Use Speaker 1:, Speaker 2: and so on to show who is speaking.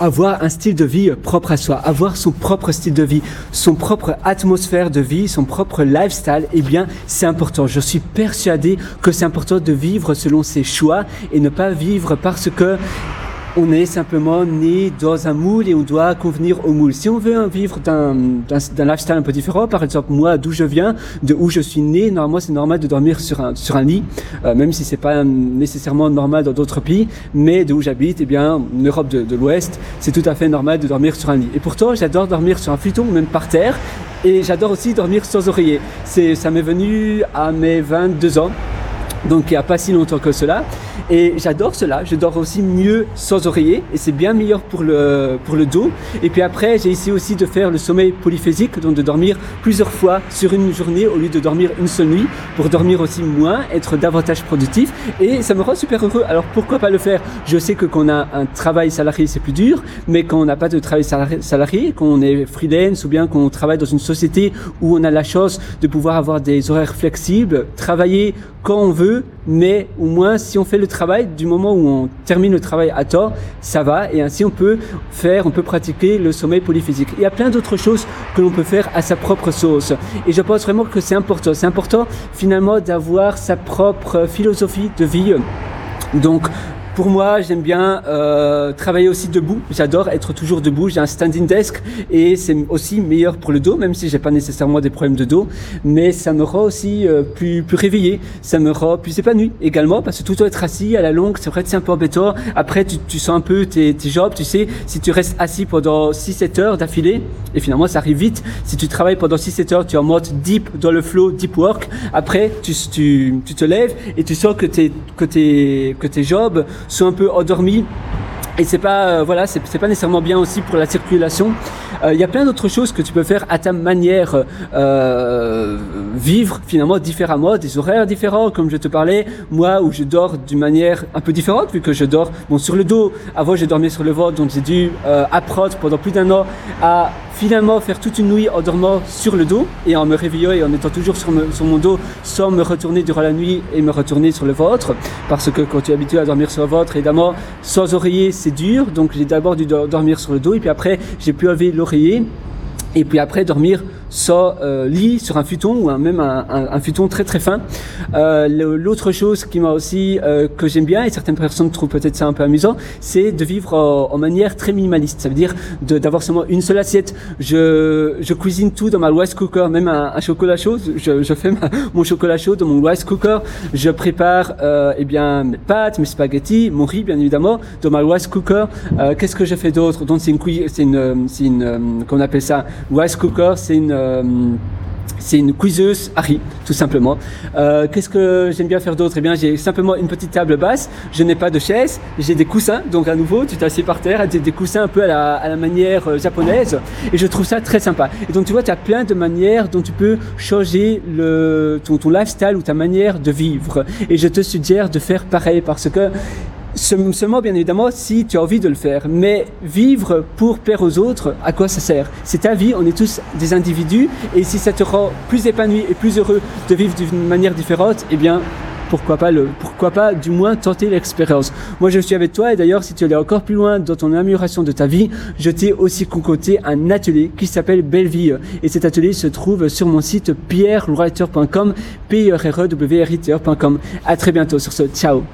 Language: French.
Speaker 1: avoir un style de vie propre à soi, avoir son propre style de vie, son propre atmosphère de vie, son propre lifestyle, eh bien, c'est important. Je suis persuadé que c'est important de vivre selon ses choix et ne pas vivre parce que on est simplement né dans un moule et on doit convenir au moule. Si on veut vivre d'un lifestyle un peu différent, par exemple moi d'où je viens, de où je suis né, normalement c'est normal de dormir sur un, sur un lit, euh, même si c'est pas nécessairement normal dans d'autres pays, mais de où j'habite, eh bien en Europe de, de l'Ouest, c'est tout à fait normal de dormir sur un lit. Et pourtant j'adore dormir sur un futon, même par terre, et j'adore aussi dormir sans oreiller. Ça m'est venu à mes 22 ans donc il n'y a pas si longtemps que cela. Et j'adore cela, je dors aussi mieux sans oreiller et c'est bien meilleur pour le, pour le dos. Et puis après, j'ai essayé aussi de faire le sommeil polyphésique, donc de dormir plusieurs fois sur une journée au lieu de dormir une seule nuit, pour dormir aussi moins, être davantage productif. Et ça me rend super heureux. Alors pourquoi pas le faire? Je sais que quand on a un travail salarié, c'est plus dur, mais quand on n'a pas de travail salarié, quand on est freelance ou bien qu'on travaille dans une société où on a la chance de pouvoir avoir des horaires flexibles, travailler quand on veut, mais au moins si on fait le travail, du moment où on termine le travail à tort, ça va, et ainsi on peut faire, on peut pratiquer le sommeil polyphysique. Il y a plein d'autres choses que l'on peut faire à sa propre sauce. Et je pense vraiment que c'est important. C'est important finalement d'avoir sa propre philosophie de vie. Donc, pour moi, j'aime bien euh, travailler aussi debout. J'adore être toujours debout. J'ai un standing desk et c'est aussi meilleur pour le dos, même si j'ai pas nécessairement des problèmes de dos. Mais ça me rend aussi euh, plus plus réveillé. Ça me rend plus épanoui également parce que tout être assis à la longue, c'est vrai que c'est un peu embêtant. Après, tu, tu sens un peu tes, tes jobs. Tu sais, si tu restes assis pendant 6-7 heures d'affilée, et finalement ça arrive vite. Si tu travailles pendant 6-7 heures, tu es en mode deep dans le flow, deep work. Après, tu, tu, tu te lèves et tu sens que tes que tes que tes jobs sont un peu endormis. Et c'est pas euh, voilà c'est pas nécessairement bien aussi pour la circulation. Euh, il y a plein d'autres choses que tu peux faire à ta manière euh, vivre finalement différemment des horaires différents comme je te parlais. Moi où je dors d'une manière un peu différente vu que je dors bon sur le dos. Avant je dormais sur le ventre donc j'ai dû apprendre pendant plus d'un an à finalement faire toute une nuit en dormant sur le dos et en me réveillant et en étant toujours sur, mon dos sans me retourner durant la nuit et me retourner sur le ventre. Parce que quand tu es habitué à dormir sur le ventre évidemment sans oreiller c'est dur. Donc j'ai d'abord dû dormir sur le dos et puis après j'ai pu enlever l'oreiller. Et puis après dormir sans euh, lit sur un futon ou même un, futon très très fin. Euh, L'autre chose qui m'a aussi euh, que j'aime bien et certaines personnes trouvent peut-être ça un peu amusant, c'est de vivre en, en, manière très minimaliste. Ça veut dire d'avoir seulement une seule assiette. Je, je cuisine tout dans ma rice cooker, même un, chocolat chaud. Je, je fais mon chocolat chaud dans mon rice cooker. Je prépare euh, eh bien mes pâtes, mes spaghettis, mon riz bien évidemment dans ma rice cooker. Euh, qu'est-ce que je fais d'autre? Donc c'est une c'est une, une, euh, qu'on appelle ça? Rice cooker, c'est une euh, c'est une cuiseuse Harry, tout simplement. Euh, Qu'est-ce que j'aime bien faire d'autre? Eh bien, j'ai simplement une petite table basse. Je n'ai pas de chaise. J'ai des coussins. Donc, à nouveau, tu t'assieds par terre. Des, des coussins un peu à la, manière euh, japonaise. Et je trouve ça très sympa. Et donc, tu vois, tu as plein de manières dont tu peux changer le, ton lifestyle ou ta manière de vivre. Et je te suggère de faire pareil parce que Seulement, bien évidemment, si tu as envie de le faire. Mais vivre pour plaire aux autres, à quoi ça sert? C'est ta vie, on est tous des individus, et si ça te rend plus épanoui et plus heureux de vivre d'une manière différente, eh bien, pourquoi pas, le, pourquoi pas du moins tenter l'expérience. Moi, je suis avec toi, et d'ailleurs, si tu allais encore plus loin dans ton amélioration de ta vie, je t'ai aussi concocté un atelier qui s'appelle Belle Vie. Et cet atelier se trouve sur mon site pierrewriter.com, p e r e w r i t e À très bientôt sur ce. Ciao